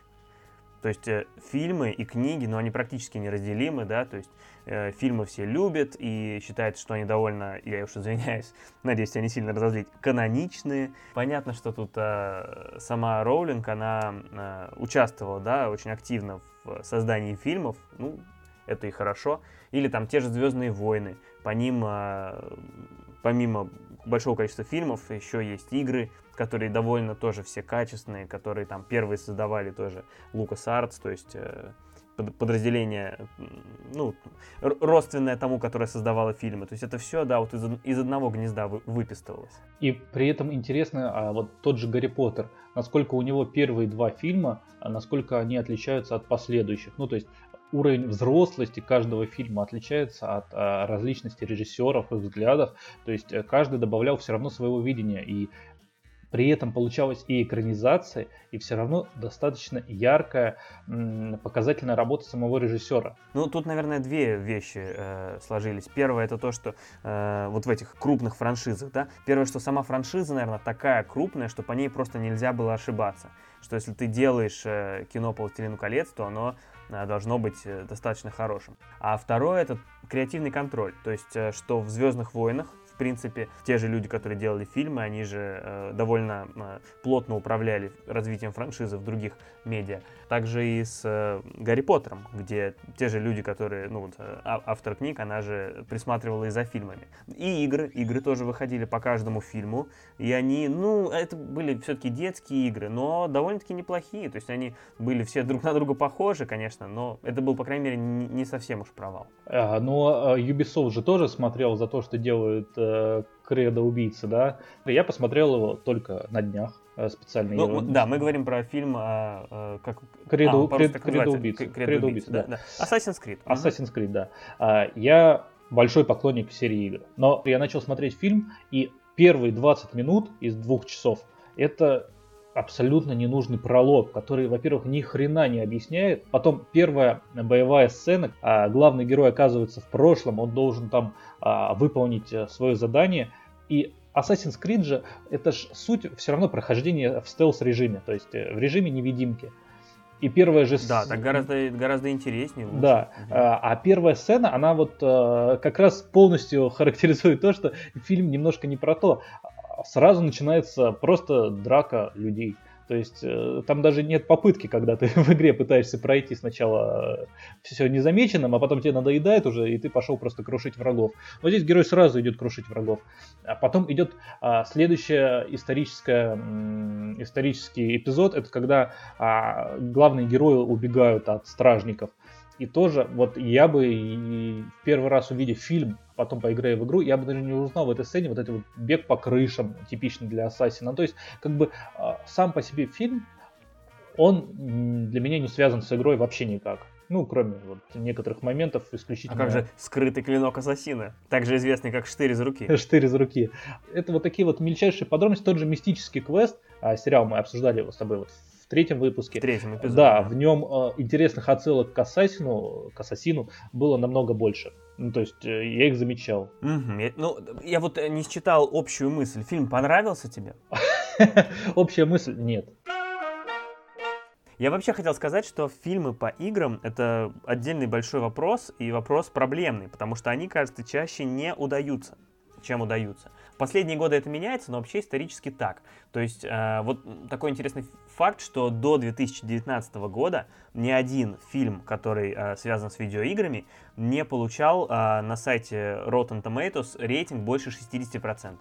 То есть э, фильмы и книги, ну, они практически неразделимы, да, то есть э, фильмы все любят и считают, что они довольно, я уж извиняюсь, надеюсь, тебя не сильно разозлить, каноничные. Понятно, что тут э, сама Роулинг, она э, участвовала, да, очень активно в создании фильмов, ну, это и хорошо. Или там те же «Звездные войны», по ним, э, помимо большого количества фильмов, еще есть игры, которые довольно тоже все качественные, которые там первые создавали тоже Лукас Артс, то есть э, подразделение, ну, родственное тому, которое создавало фильмы. То есть это все, да, вот из, из одного гнезда вы, выпистывалось. И при этом интересно, а вот тот же Гарри Поттер, насколько у него первые два фильма, а насколько они отличаются от последующих. Ну, то есть уровень взрослости каждого фильма отличается от а, различности режиссеров и взглядов. То есть э, каждый добавлял все равно своего видения. И при этом получалась и экранизация, и все равно достаточно яркая, показательная работа самого режиссера. Ну, тут, наверное, две вещи э, сложились. Первое это то, что э, вот в этих крупных франшизах, да, первое, что сама франшиза, наверное, такая крупная, что по ней просто нельзя было ошибаться. Что если ты делаешь э, кино по «Властелину колец», то оно э, должно быть э, достаточно хорошим. А второе это креативный контроль. То есть, э, что в «Звездных войнах» в принципе, те же люди, которые делали фильмы, они же э, довольно э, плотно управляли развитием франшизы в других медиа. Также и с э, Гарри Поттером, где те же люди, которые, ну, вот, э, а, автор книг, она же присматривала и за фильмами. И игры, игры тоже выходили по каждому фильму, и они, ну, это были все-таки детские игры, но довольно-таки неплохие, то есть они были все друг на друга похожи, конечно, но это был, по крайней мере, не совсем уж провал. А, но а, Ubisoft же тоже смотрел за то, что делают э, Кредо убийцы, да? Я посмотрел его только на днях э, специально. Ну, его... Да, мы говорим про фильм а, а, как... Кредо, а, Кред, Кредо убийцы. Кредо убийцы, да. да. Assassin's Creed. Assassin's Creed, да. А, я большой поклонник серии игр. Но я начал смотреть фильм, и первые 20 минут из двух часов это абсолютно ненужный пролог, который, во-первых, ни хрена не объясняет. Потом первая боевая сцена, а главный герой оказывается в прошлом, он должен там а, выполнить э, свое задание. И Assassin's Creed же, это ж суть все равно прохождения в стелс-режиме, то есть э, в режиме невидимки. И первая же... Да, так гораздо, гораздо интереснее. Лучше. Да, угу. а первая сцена, она вот э, как раз полностью характеризует то, что фильм немножко не про то сразу начинается просто драка людей. То есть э, там даже нет попытки, когда ты в игре пытаешься пройти сначала э, все незамеченным, а потом тебе надоедает уже, и ты пошел просто крушить врагов. Но здесь герой сразу идет крушить врагов. А потом идет а, следующая историческая, исторический эпизод, это когда а, главные герои убегают от стражников. И тоже, вот я бы и в первый раз увидев фильм, потом поиграя в игру, я бы даже не узнал в этой сцене вот этот вот бег по крышам, типичный для Ассасина. То есть, как бы а, сам по себе фильм, он для меня не связан с игрой вообще никак. Ну, кроме вот некоторых моментов исключительно... А как же скрытый клинок ассасина, также известный как штырь из руки? Штырь из руки. Это вот такие вот мельчайшие подробности, тот же мистический квест, а, сериал мы обсуждали его с тобой вот в третьем выпуске. В третьем эпизоде. Да, в нем э, интересных отсылок к Ассасину, к Ассасину было намного больше. Ну, то есть э, я их замечал. Угу. Я, ну, я вот не считал общую мысль. Фильм понравился тебе? Общая мысль нет. Я вообще хотел сказать, что фильмы по играм — это отдельный большой вопрос и вопрос проблемный, потому что они, кажется, чаще не удаются, чем удаются. В последние годы это меняется, но вообще исторически так. То есть э, вот такой интересный факт, что до 2019 года ни один фильм, который э, связан с видеоиграми, не получал э, на сайте Rotten Tomatoes рейтинг больше 60%.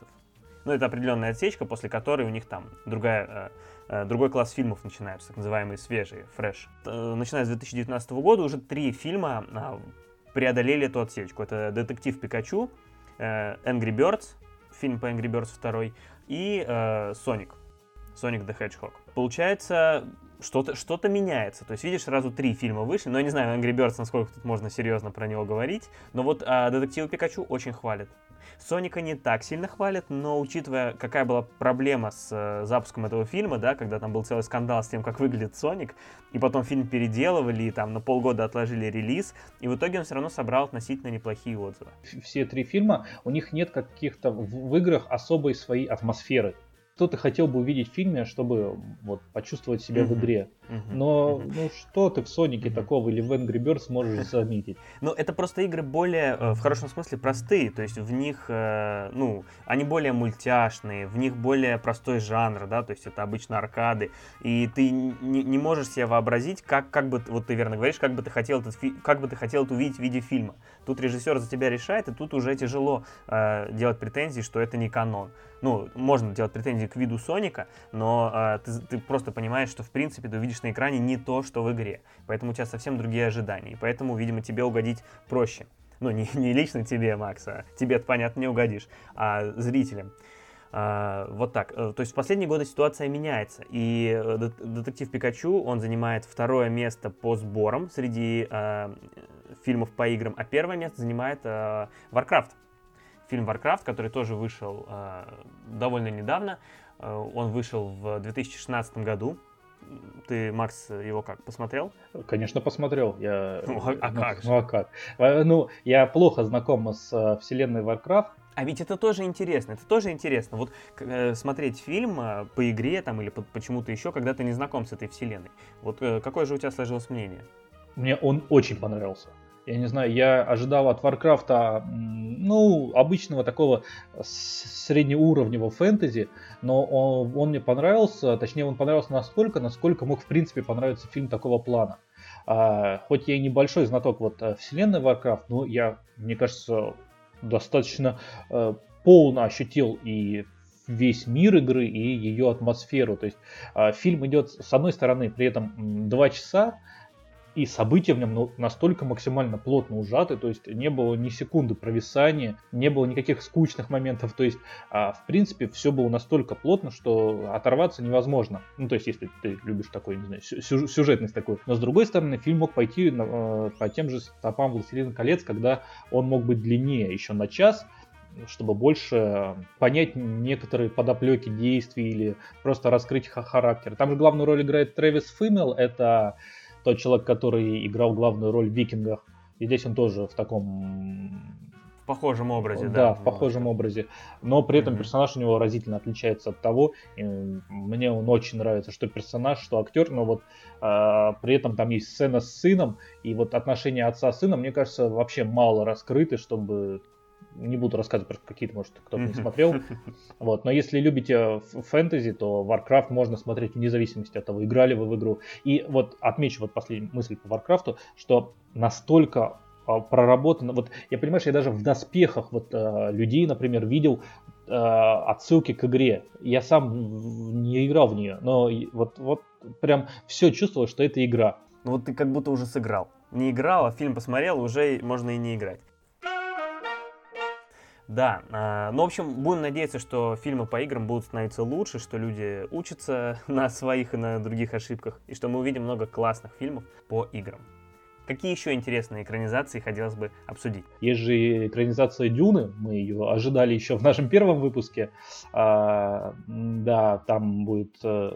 Ну, это определенная отсечка, после которой у них там другая, э, э другой класс фильмов начинается, так называемые свежие, фреш. Э, начиная с 2019 года уже три фильма э, преодолели эту отсечку. Это «Детектив Пикачу», «Angry Birds», фильм по Angry Birds 2, и э, Sonic, Sonic the Hedgehog. Получается, что-то что меняется. То есть, видишь, сразу три фильма вышли, но я не знаю, Angry Birds, насколько тут можно серьезно про него говорить, но вот а, Детектива Пикачу очень хвалят. Соника не так сильно хвалят, но учитывая, какая была проблема с э, запуском этого фильма, да, когда там был целый скандал с тем, как выглядит Соник, и потом фильм переделывали, и там на полгода отложили релиз, и в итоге он все равно собрал относительно неплохие отзывы. Все три фильма, у них нет каких-то в, в играх особой своей атмосферы что ты хотел бы увидеть в фильме, чтобы вот, почувствовать себя mm-hmm. в игре. Mm-hmm. Но mm-hmm. ну что ты в Сонике mm-hmm. такого или в Angry Birds можешь заметить? Ну, это просто игры более, э, в хорошем смысле, простые. То есть в них, э, ну, они более мультяшные, в них более простой жанр, да, то есть это обычно аркады. И ты не, не можешь себе вообразить, как, как бы, вот ты верно говоришь, как бы ты хотел этот как бы ты хотел это увидеть в виде фильма. Тут режиссер за тебя решает, и тут уже тяжело э, делать претензии, что это не канон ну, можно делать претензии к виду Соника, но э, ты, ты просто понимаешь, что в принципе ты увидишь на экране не то, что в игре. Поэтому у тебя совсем другие ожидания. И поэтому, видимо, тебе угодить проще. Ну, не, не лично тебе, Макс, а тебе понятно, не угодишь, а зрителям. А, вот так. Э, то есть в последние годы ситуация меняется. И э, детектив Пикачу, он занимает второе место по сборам среди э, фильмов по играм, а первое место занимает э, Warcraft. Фильм Warcraft, который тоже вышел э, довольно недавно. Э, он вышел в 2016 году. Ты, Макс, его как, посмотрел? Конечно, посмотрел. Я... Ну, а, а ну, как Ну, а как? Ну, я плохо знаком с э, вселенной Warcraft, а ведь это тоже интересно, это тоже интересно. Вот э, смотреть фильм э, по игре там или по, почему-то еще, когда ты не знаком с этой вселенной. Вот э, какое же у тебя сложилось мнение? Мне он очень понравился. Я не знаю, я ожидал от Варкрафта, ну, обычного такого среднеуровневого фэнтези, но он, он мне понравился, точнее, он понравился настолько, насколько мог, в принципе, понравиться фильм такого плана. А, хоть я и небольшой знаток вот э, вселенной Warcraft, но я, мне кажется, достаточно э, полно ощутил и весь мир игры и ее атмосферу. То есть э, фильм идет с одной стороны при этом два часа, и события в нем ну, настолько максимально плотно ужаты, то есть не было ни секунды провисания, не было никаких скучных моментов, то есть а, в принципе все было настолько плотно, что оторваться невозможно. Ну то есть если ты любишь такой, не знаю, сюжетность такую. Но с другой стороны, фильм мог пойти э, по тем же стопам Властелина колец, когда он мог быть длиннее еще на час, чтобы больше понять некоторые подоплеки действий или просто раскрыть характер. Там же главную роль играет Трэвис Фиммел, это тот человек, который играл главную роль в «Викингах». И здесь он тоже в таком... В похожем образе, да. Да, в похожем образе. Но при этом mm-hmm. персонаж у него разительно отличается от того. И мне он очень нравится, что персонаж, что актер, но вот э, при этом там есть сцена с сыном, и вот отношения отца с сыном, мне кажется, вообще мало раскрыты, чтобы не буду рассказывать про какие-то, может, кто-то не смотрел. Вот. Но если любите фэнтези, то Warcraft можно смотреть вне зависимости от того, играли вы в игру. И вот отмечу вот последнюю мысль по Warcraft, что настолько а, проработано. Вот я понимаю, что я даже в доспехах вот э, людей, например, видел э, отсылки к игре. Я сам не играл в нее, но вот, вот прям все чувствовал, что это игра. Ну вот ты как будто уже сыграл. Не играл, а фильм посмотрел, уже можно и не играть. Да, э, ну, в общем, будем надеяться, что фильмы по играм будут становиться лучше, что люди учатся на своих и на других ошибках, и что мы увидим много классных фильмов по играм. Какие еще интересные экранизации хотелось бы обсудить? Есть же экранизация Дюны, мы ее ожидали еще в нашем первом выпуске. А, да, там будет э,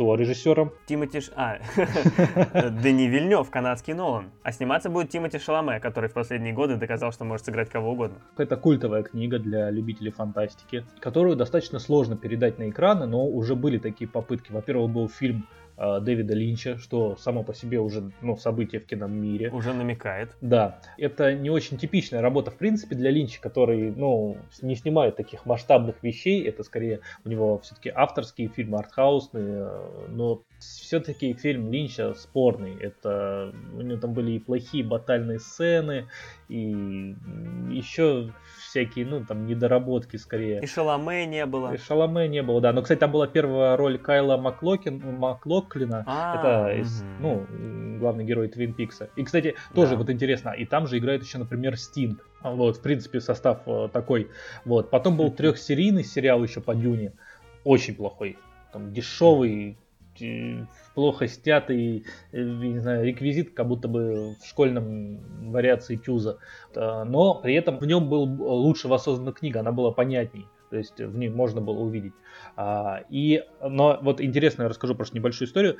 кто режиссером? Тимати... Ш... А, Дени Вильнев, канадский Нолан. А сниматься будет Тимати Шаломе, который в последние годы доказал, что может сыграть кого угодно. Это культовая книга для любителей фантастики, которую достаточно сложно передать на экраны, но уже были такие попытки. Во-первых, был фильм Дэвида Линча, что само по себе уже ну, событие в киномире. Уже намекает. Да. Это не очень типичная работа, в принципе, для Линча, который ну, не снимает таких масштабных вещей. Это скорее у него все-таки авторские фильмы, артхаусные. Но все-таки фильм Линча спорный. Это у него там были и плохие батальные сцены, и еще всякие, ну, там, недоработки скорее. И Шаломе не было. И Шаломе не было, да. Но, кстати, там была первая роль Кайла Маклокин, Маклоклина. А, Это, из, ну, главный герой Твин Пикса. И, кстати, тоже да. вот интересно, и там же играет еще, например, Стинг. Вот, в принципе, состав э, такой. Вот. Потом был трехсерийный сериал еще по Дюне. Очень плохой. Там дешевый, плохо снятый, э, не знаю, реквизит, как будто бы в школьном вариации Тюза. Э, но при этом в нем был лучше воссоздана книга, она была понятней. То есть в ней можно было увидеть. А, и, но вот интересно, я расскажу просто небольшую историю.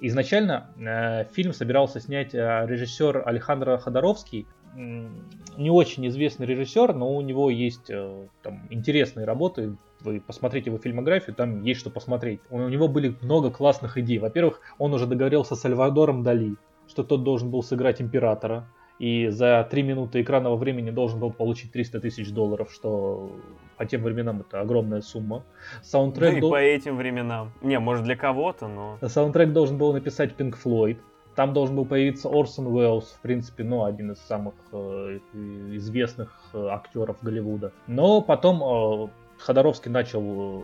Изначально э, фильм собирался снять э, режиссер Александр Ходоровский, не очень известный режиссер, но у него есть э, там, интересные работы. Вы посмотрите его фильмографию, там есть что посмотреть. У него были много классных идей. Во-первых, он уже договорился с Сальвадором Дали, что тот должен был сыграть императора. И за три минуты экранного времени должен был получить 300 тысяч долларов, что по тем временам это огромная сумма. Саундтрек ну и дол... по этим временам. Не, может для кого-то, но... Саундтрек должен был написать Pink Floyd. Там должен был появиться Орсон Уэллс, в принципе, ну, один из самых э, известных э, актеров Голливуда. Но потом э, Ходоровский начал э,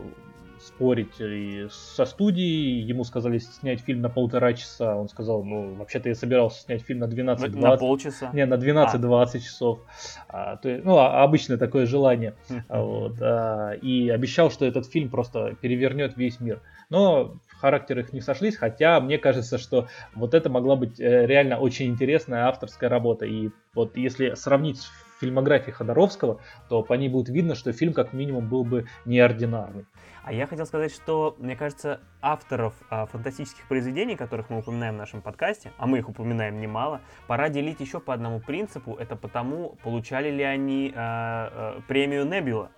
спорить и со студией. Ему сказали снять фильм на полтора часа. Он сказал, ну, вообще-то я собирался снять фильм на 12-20. На полчаса? Не, на 12-20 а. часов. А, то, ну, а, обычное такое желание. вот, а, и обещал, что этот фильм просто перевернет весь мир. Но характеры их не сошлись, хотя мне кажется, что вот это могла быть э, реально очень интересная авторская работа. И вот если сравнить с фильмографией Ходоровского, то по ней будет видно, что фильм как минимум был бы неординарный. А я хотел сказать, что, мне кажется, авторов а, фантастических произведений, которых мы упоминаем в нашем подкасте, а мы их упоминаем немало, пора делить еще по одному принципу. Это потому, получали ли они а, а, премию Небюла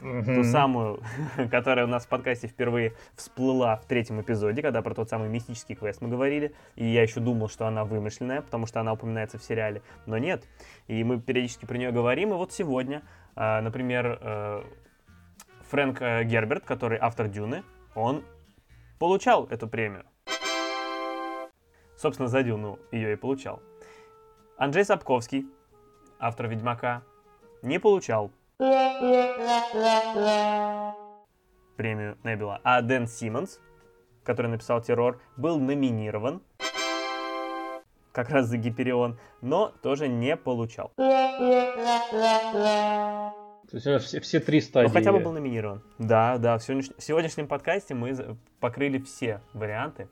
Mm-hmm. Ту самую, которая у нас в подкасте впервые всплыла в третьем эпизоде, когда про тот самый мистический квест мы говорили. И я еще думал, что она вымышленная, потому что она упоминается в сериале. Но нет. И мы периодически про нее говорим. И вот сегодня, а, например, э, Фрэнк э, Герберт, который автор Дюны, он получал эту премию. Собственно, за Дюну ее и получал. Анджей Сапковский, автор Ведьмака, не получал премию Небила. А Дэн Симмонс, который написал «Террор», был номинирован как раз за Гиперион, но тоже не получал. То есть э, все, все три стадии. Ну, хотя бы был номинирован. Да, да. В сегодняш... в сегодняшнем подкасте мы покрыли все варианты.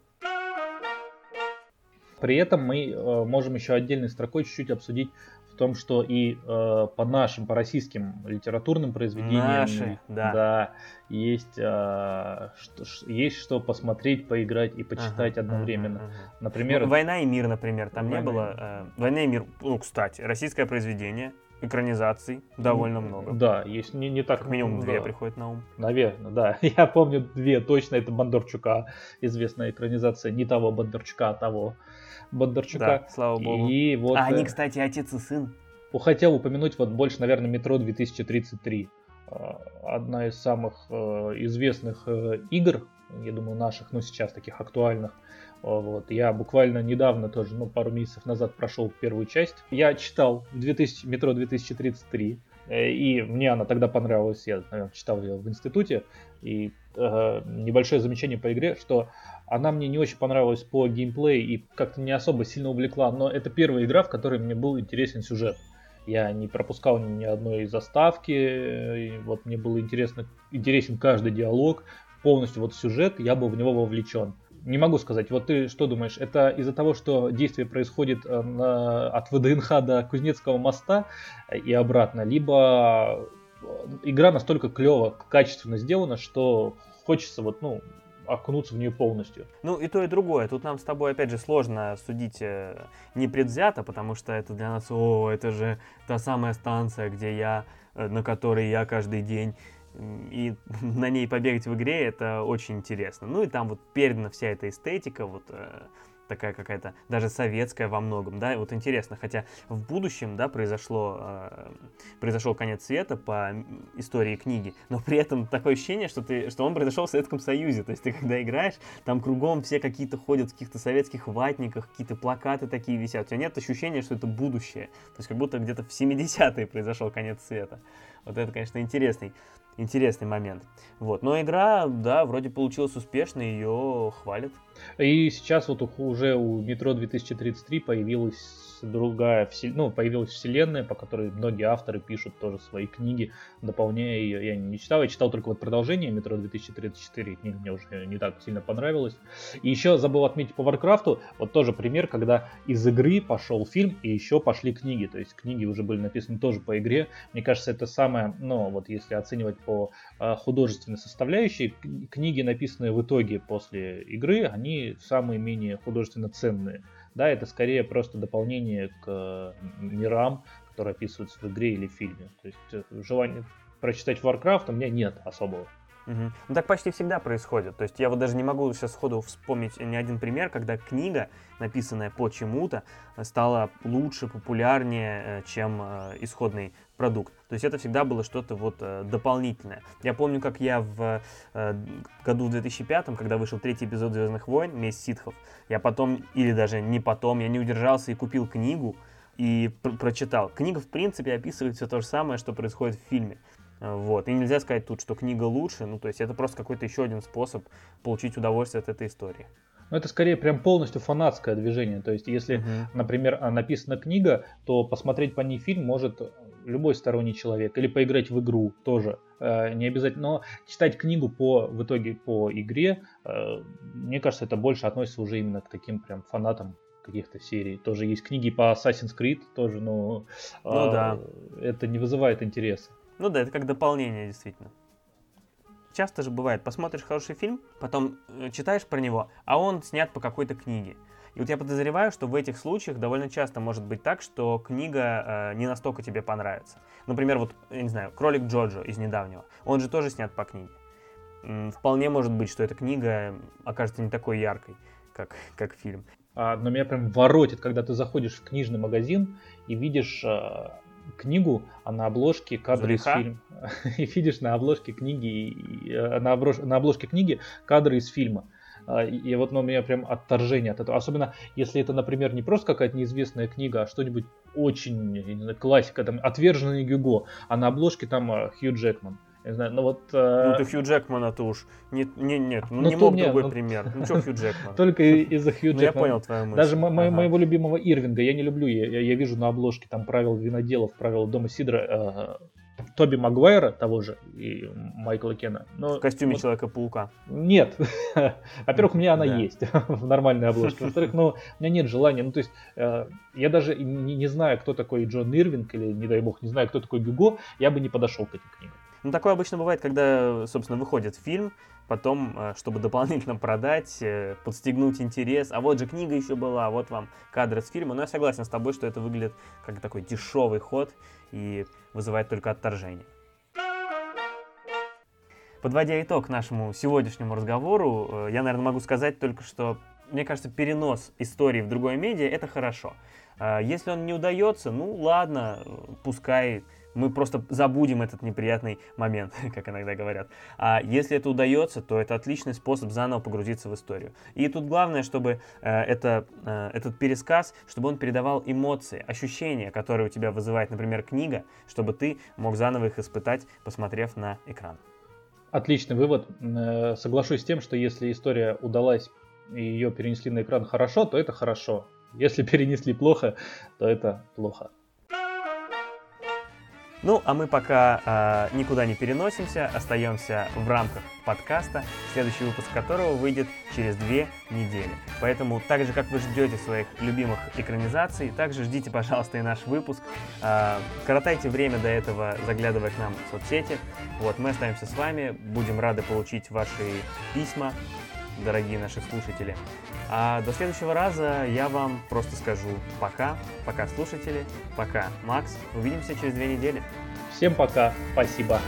При этом мы э, можем еще отдельной строкой чуть-чуть обсудить том, что и э, по нашим, по российским литературным произведениям Наши, да. Да, есть, э, что, есть что посмотреть, поиграть и почитать ага, одновременно. Ага, ага. Например, ну, «Война и мир», например, там Война не было... Э, «Война и мир», ну, кстати, российское произведение, экранизаций довольно много. Да, есть не, не так... Как минимум две приходят на ум. Наверное, да. Я помню две точно. Это Бондарчука, известная экранизация. Не того Бондарчука, а того. Бондарчука. Да, слава богу. И вот, а они, э, кстати, отец и сын. Хотел упомянуть вот больше, наверное, «Метро 2033». А, одна из самых э, известных э, игр, я думаю, наших, ну, сейчас таких актуальных. Вот. Я буквально недавно тоже, ну, пару месяцев назад прошел первую часть. Я читал 2000, «Метро 2033», и мне она тогда понравилась, я наверное, читал ее в институте, и э, небольшое замечание по игре, что она мне не очень понравилась по геймплею и как-то не особо сильно увлекла, но это первая игра, в которой мне был интересен сюжет. Я не пропускал ни одной заставки, и вот мне было интересно, интересен каждый диалог, полностью вот сюжет, я был в него вовлечен. Не могу сказать, вот ты что думаешь, это из-за того, что действие происходит э, на, от ВДНХ до Кузнецкого моста и обратно, либо э, игра настолько клево, качественно сделана, что хочется вот, ну, окунуться в нее полностью. Ну и то, и другое. Тут нам с тобой, опять же, сложно судить э, непредвзято, потому что это для нас, о, это же та самая станция, где я, э, на которой я каждый день и на ней побегать в игре это очень интересно. Ну и там вот передана вся эта эстетика, вот э, такая какая-то даже советская во многом, да, вот интересно, хотя в будущем, да, произошло, э, произошел конец света по истории книги, но при этом такое ощущение, что, ты, что он произошел в Советском Союзе, то есть ты когда играешь, там кругом все какие-то ходят в каких-то советских ватниках, какие-то плакаты такие висят, у тебя нет ощущения, что это будущее, то есть как будто где-то в 70-е произошел конец света. Вот это, конечно, интересный интересный момент. Вот. Но игра, да, вроде получилась успешной, ее хвалят. И сейчас вот уже у Метро 2033 появилась другая, ну, появилась вселенная, по которой многие авторы пишут тоже свои книги, дополняя ее. Я не читал, я читал только вот продолжение Метро 2034, книга мне уже не так сильно понравилась. И еще забыл отметить по Варкрафту, вот тоже пример, когда из игры пошел фильм и еще пошли книги, то есть книги уже были написаны тоже по игре. Мне кажется, это самое, ну, вот если оценивать по а, художественной составляющей, книги, написанные в итоге после игры, они самые менее художественно ценные. Да, это скорее просто дополнение к мирам, которые описываются в игре или фильме. То есть э, желание прочитать Warcraft у меня нет особого. Угу. Ну так почти всегда происходит. То есть я вот даже не могу сейчас сходу вспомнить ни один пример, когда книга, написанная по чему-то, стала лучше, популярнее, э, чем э, исходный продукт. То есть это всегда было что-то вот э, дополнительное. Я помню, как я в году в 2005, когда вышел третий эпизод Звездных войн, месть ситхов, я потом, или даже не потом, я не удержался и купил книгу и пр прочитал. Книга, в принципе, описывает все то же самое, что происходит в фильме. Вот. И нельзя сказать тут, что книга лучше. Ну, то есть это просто какой-то еще один способ получить удовольствие от этой истории. Ну, это скорее прям полностью фанатское движение. То есть, если, uh-huh. например, а, написана книга, то посмотреть по ней фильм может любой сторонний человек. Или поиграть в игру тоже. Э, не обязательно. Но читать книгу по, в итоге по игре, э, мне кажется, это больше относится уже именно к таким прям фанатам каких-то серий. Тоже есть книги по Assassin's Creed, тоже, но ну, э, да. это не вызывает интереса. Ну да, это как дополнение, действительно часто же бывает, посмотришь хороший фильм, потом э, читаешь про него, а он снят по какой-то книге. И вот я подозреваю, что в этих случаях довольно часто может быть так, что книга э, не настолько тебе понравится. Например, вот, я не знаю, «Кролик Джоджо» из недавнего, он же тоже снят по книге. М, вполне может быть, что эта книга окажется не такой яркой, как, как фильм. А, но меня прям воротит, когда ты заходишь в книжный магазин и видишь э, книгу, а на обложке кадры из фильма. И видишь на обложке книги, э, на, обложке, на обложке книги кадры из фильма. А, и вот ну, у меня прям отторжение от этого. Особенно, если это, например, не просто какая-то неизвестная книга, а что-нибудь очень, знаю, классика, там, «Отверженный Гюго», а на обложке там э, Хью Джекман. Не знаю, ну вот... Э... Ну ты Хью Джекмана-то уж... Нет, не, нет, ну, ну не мог мне, другой ну... пример. Ну что Хью Джекман? Только из-за Хью Джекмана. Ну я понял твою мысль. Даже моего любимого Ирвинга я не люблю. Я, вижу на обложке там правил виноделов, правила дома Сидра э, Тоби Магуайра того же и Майкла Кена. Но, в костюме вот, Человека-паука. Нет. Во-первых, у меня она есть в нормальной обложке. Во-вторых, ну, у меня нет желания. Ну, то есть, э, я даже не, не знаю, кто такой Джон Ирвинг, или, не дай бог, не знаю, кто такой Гюго, я бы не подошел к этим книгам. Ну, такое обычно бывает, когда, собственно, выходит фильм, потом, э, чтобы дополнительно продать, э, подстегнуть интерес. А вот же книга еще была, а вот вам кадры с фильма. Но я согласен с тобой, что это выглядит как такой дешевый ход и вызывает только отторжение. Подводя итог нашему сегодняшнему разговору, э, я, наверное, могу сказать только, что, мне кажется, перенос истории в другое медиа – это хорошо. Если он не удается, ну ладно, пускай мы просто забудем этот неприятный момент, как иногда говорят. А если это удается, то это отличный способ заново погрузиться в историю. И тут главное, чтобы э, это, э, этот пересказ, чтобы он передавал эмоции, ощущения, которые у тебя вызывает, например, книга, чтобы ты мог заново их испытать, посмотрев на экран. Отличный вывод. Э, соглашусь с тем, что если история удалась и ее перенесли на экран хорошо, то это хорошо. Если перенесли плохо, то это плохо. Ну, а мы пока э, никуда не переносимся, остаемся в рамках подкаста, следующий выпуск которого выйдет через две недели. Поэтому, так же, как вы ждете своих любимых экранизаций, также ждите, пожалуйста, и наш выпуск. Э, коротайте время до этого, заглядывая к нам в соцсети. Вот, мы остаемся с вами, будем рады получить ваши письма, дорогие наши слушатели. А до следующего раза я вам просто скажу пока, пока слушатели, пока Макс. Увидимся через две недели. Всем пока, спасибо.